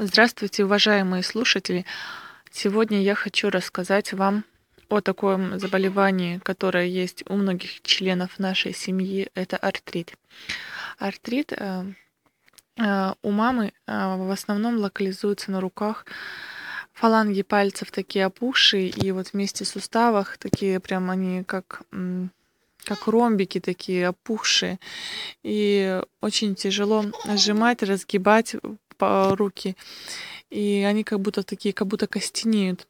Здравствуйте, уважаемые слушатели! Сегодня я хочу рассказать вам о таком заболевании, которое есть у многих членов нашей семьи. Это артрит. Артрит э, э, у мамы э, в основном локализуется на руках. Фаланги пальцев такие опухшие, и вот вместе в суставах такие прям они как как ромбики такие опухшие. И очень тяжело сжимать, разгибать руки. И они как будто такие, как будто костенеют.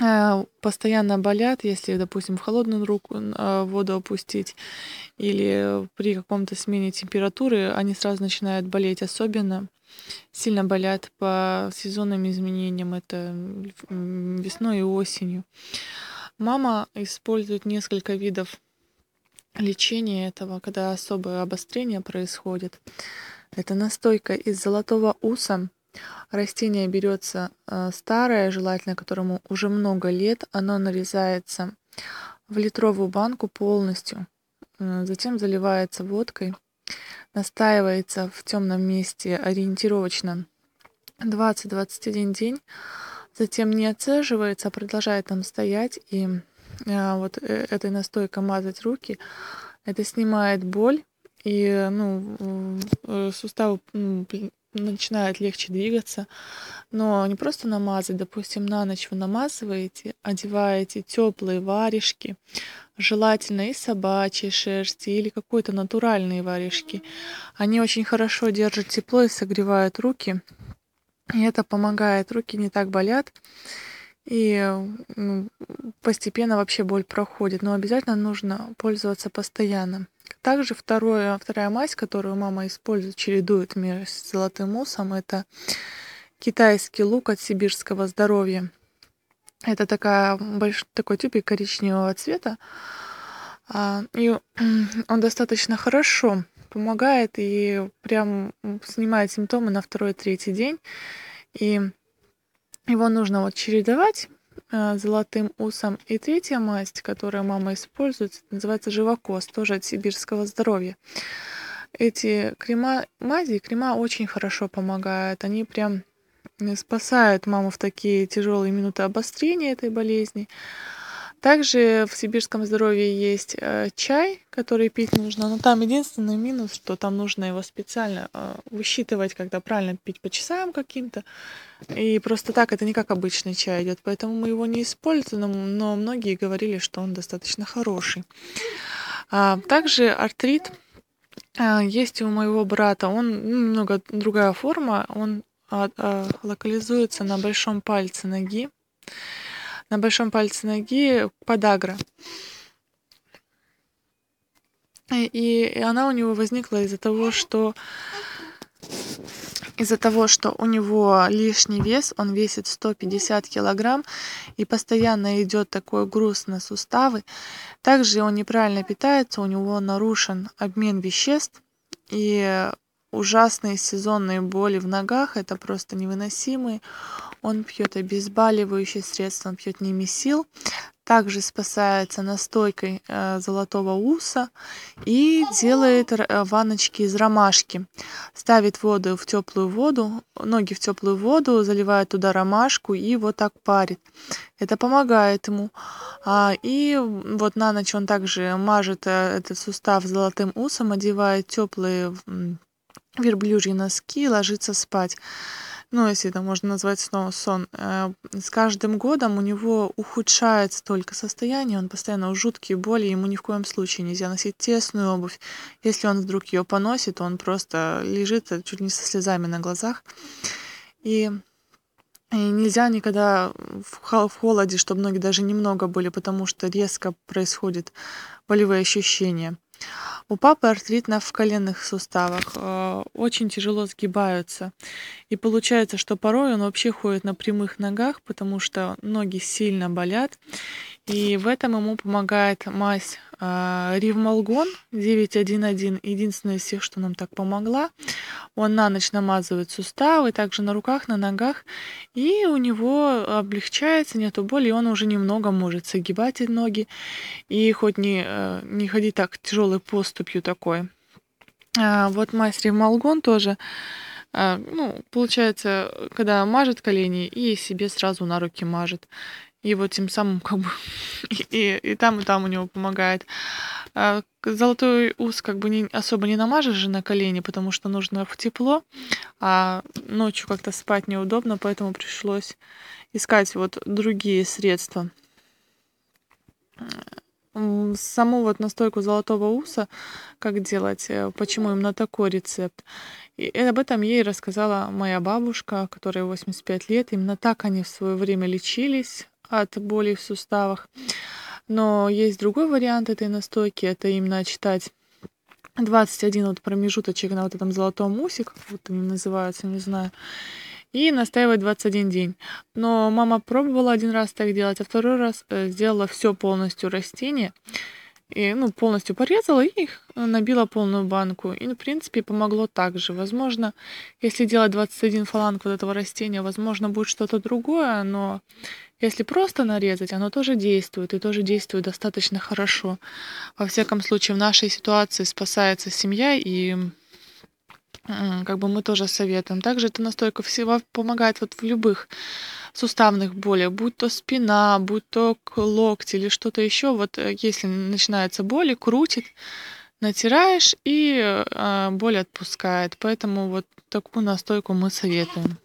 Э, постоянно болят, если, допустим, в холодную руку э, воду опустить или при каком-то смене температуры, они сразу начинают болеть. Особенно сильно болят по сезонным изменениям, это весной и осенью. Мама использует несколько видов лечения этого, когда особое обострение происходит. Это настойка из золотого уса. Растение берется э, старое, желательно которому уже много лет. Оно нарезается в литровую банку полностью. Э, затем заливается водкой. Настаивается в темном месте ориентировочно 20-21 день. Затем не отцеживается, а продолжает там стоять. И э, вот этой настойкой мазать руки. Это снимает боль и ну, э, суставы ну, начинают легче двигаться. Но не просто намазать, допустим, на ночь вы намазываете, одеваете теплые варежки, желательно из собачьей шерсти или какой-то натуральные варежки. Они очень хорошо держат тепло и согревают руки. И это помогает, руки не так болят. И постепенно вообще боль проходит. Но обязательно нужно пользоваться постоянно. Также второе, вторая мазь, которую мама использует, чередует с золотым муссом, это китайский лук от сибирского здоровья. Это такая, больш, такой тюбик коричневого цвета. А, и он достаточно хорошо помогает и прям снимает симптомы на второй-третий день. И его нужно вот чередовать золотым усом. И третья масть, которую мама использует, называется живокос, тоже от сибирского здоровья. Эти крема, мази, крема очень хорошо помогают. Они прям спасают маму в такие тяжелые минуты обострения этой болезни. Также в сибирском здоровье есть э, чай, который пить нужно, но там единственный минус, что там нужно его специально э, высчитывать, когда правильно пить по часам каким-то. И просто так это не как обычный чай идет, поэтому мы его не используем, но многие говорили, что он достаточно хороший. А, также артрит а, есть у моего брата, он ну, немного другая форма, он а, локализуется на большом пальце ноги на большом пальце ноги подагра. И она у него возникла из-за того, что из-за того, что у него лишний вес, он весит 150 килограмм, и постоянно идет такой груз на суставы. Также он неправильно питается, у него нарушен обмен веществ, и ужасные сезонные боли в ногах, это просто невыносимые. Он пьет обезболивающие средства, он пьет немесил, также спасается настойкой э, золотого уса и делает э, ванночки из ромашки. Ставит воду в теплую воду, ноги в теплую воду, заливает туда ромашку и вот так парит. Это помогает ему. А, и вот на ночь он также мажет э, этот сустав золотым усом, одевает теплые верблюжьи носки, ложится спать. Ну, если это можно назвать снова сон. Э, с каждым годом у него ухудшается только состояние, он постоянно в жуткие боли, ему ни в коем случае нельзя носить тесную обувь. Если он вдруг ее поносит, он просто лежит чуть не со слезами на глазах. И и нельзя никогда в холоде, чтобы ноги даже немного были, потому что резко происходят болевые ощущения. У папы артрит на в коленных суставах, э, очень тяжело сгибаются. И получается, что порой он вообще ходит на прямых ногах, потому что ноги сильно болят. И в этом ему помогает мазь э, Ривмалгон 911, единственная из всех, что нам так помогла. Он на ночь намазывает суставы, также на руках, на ногах, и у него облегчается, нету боли, и он уже немного может согибать ноги, и хоть не, э, не ходить так тяжелой поступью такой. А, вот мастер Малгон тоже А, ну, получается, когда мажет колени и себе сразу на руки мажет. И вот тем самым как бы и, и, там, и там у него помогает. А золотой ус как бы не, особо не намажешь же на колени, потому что нужно в тепло, а ночью как-то спать неудобно, поэтому пришлось искать вот другие средства. Саму вот настойку золотого уса, как делать, э, почему именно такой рецепт. И об этом ей рассказала моя бабушка, которой 85 лет. Именно так они в свое время лечились от боли в суставах. Но есть другой вариант этой настойки, это именно читать 21 вот промежуточек на вот этом золотом как вот они называются, не знаю, и настаивать 21 день. Но мама пробовала один раз так делать, а второй раз э, сделала все полностью растение, и, ну, полностью порезала и набила полную банку. И, в принципе, помогло так же. Возможно, если делать 21 фаланг вот этого растения, возможно, будет что-то другое, но если просто нарезать, оно тоже действует, и тоже действует достаточно хорошо. Во всяком случае, в нашей ситуации спасается семья, и как бы мы тоже советуем. Также эта настойка всего помогает вот в любых суставных болях, будь то спина, будь то локти или что-то еще. Вот э, если начинается боли, крутит, натираешь и э, боль отпускает. Поэтому вот такую настойку мы советуем.